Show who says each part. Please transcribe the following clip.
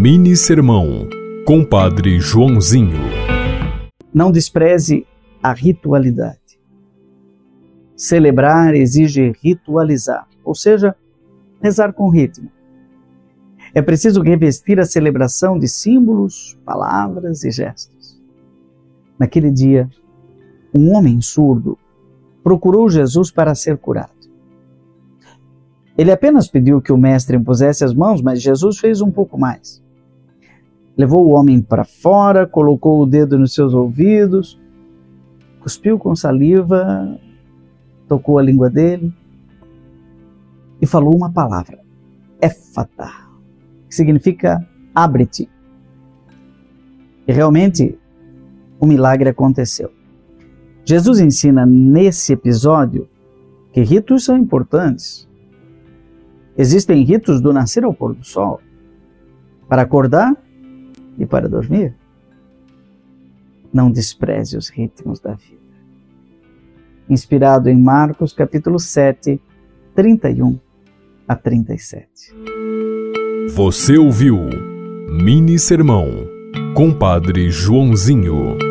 Speaker 1: Mini Sermão, Compadre Joãozinho.
Speaker 2: Não despreze a ritualidade. Celebrar exige ritualizar, ou seja, rezar com ritmo. É preciso revestir a celebração de símbolos, palavras e gestos. Naquele dia, um homem surdo procurou Jesus para ser curado. Ele apenas pediu que o mestre impusesse as mãos, mas Jesus fez um pouco mais. Levou o homem para fora, colocou o dedo nos seus ouvidos, cuspiu com saliva, tocou a língua dele e falou uma palavra: éfata, que significa abre-te. E realmente o milagre aconteceu. Jesus ensina nesse episódio que ritos são importantes Existem ritos do nascer ao pôr do sol, para acordar e para dormir. Não despreze os ritmos da vida. Inspirado em Marcos capítulo 7, 31 a 37.
Speaker 1: Você ouviu Mini Sermão, Compadre Joãozinho.